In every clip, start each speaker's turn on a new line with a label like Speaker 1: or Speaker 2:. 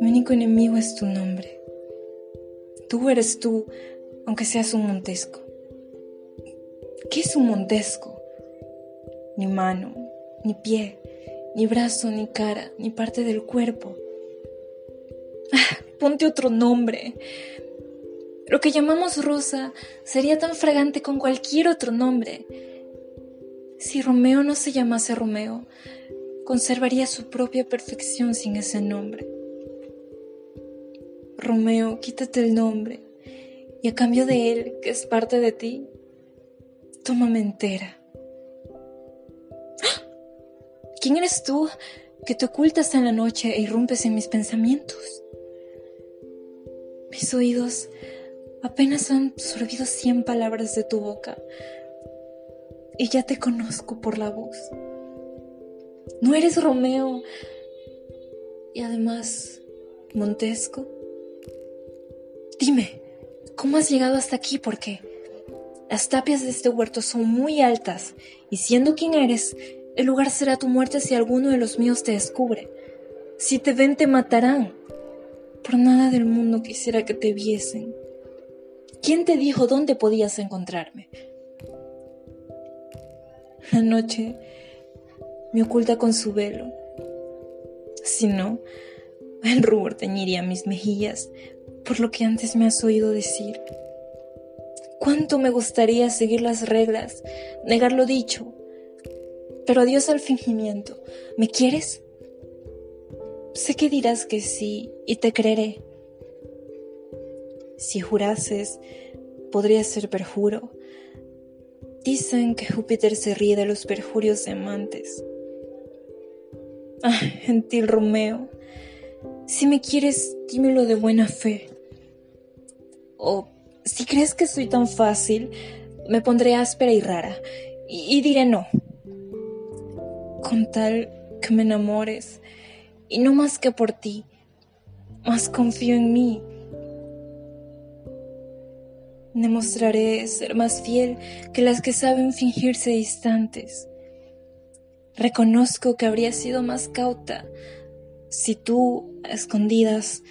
Speaker 1: Mi único enemigo es tu nombre. Tú eres tú, aunque seas un montesco. ¿Qué es un montesco? Ni mano, ni pie, ni brazo, ni cara, ni parte del cuerpo. Ah, ponte otro nombre. Lo que llamamos rosa sería tan fragante con cualquier otro nombre. Si Romeo no se llamase Romeo, conservaría su propia perfección sin ese nombre. Romeo, quítate el nombre, y a cambio de él, que es parte de ti, tómame entera. ¡Ah! ¿Quién eres tú que te ocultas en la noche e irrumpes en mis pensamientos? Mis oídos apenas han absorbido cien palabras de tu boca y ya te conozco por la voz. No eres Romeo y además Montesco. Dime, ¿cómo has llegado hasta aquí? Porque las tapias de este huerto son muy altas y siendo quien eres, el lugar será tu muerte si alguno de los míos te descubre. Si te ven te matarán. Por nada del mundo quisiera que te viesen. ¿Quién te dijo dónde podías encontrarme? La noche me oculta con su velo. Si no, el rubor teñiría mis mejillas por lo que antes me has oído decir. Cuánto me gustaría seguir las reglas, negar lo dicho. Pero adiós al fingimiento. ¿Me quieres? Sé que dirás que sí y te creeré. Si jurases, podría ser perjuro. Dicen que Júpiter se ríe de los perjurios de amantes. Ah, gentil Romeo, si me quieres, dímelo de buena fe. O si crees que soy tan fácil, me pondré áspera y rara y diré no. Con tal que me enamores, y no más que por ti, más confío en mí. Demostraré ser más fiel que las que saben fingirse distantes. Reconozco que habría sido más cauta si tú, a escondidas,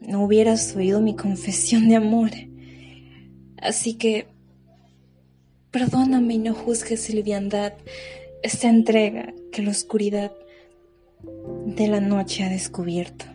Speaker 1: no hubieras oído mi confesión de amor. Así que, perdóname y no juzgues liviandad esta entrega que la oscuridad de la noche ha descubierto.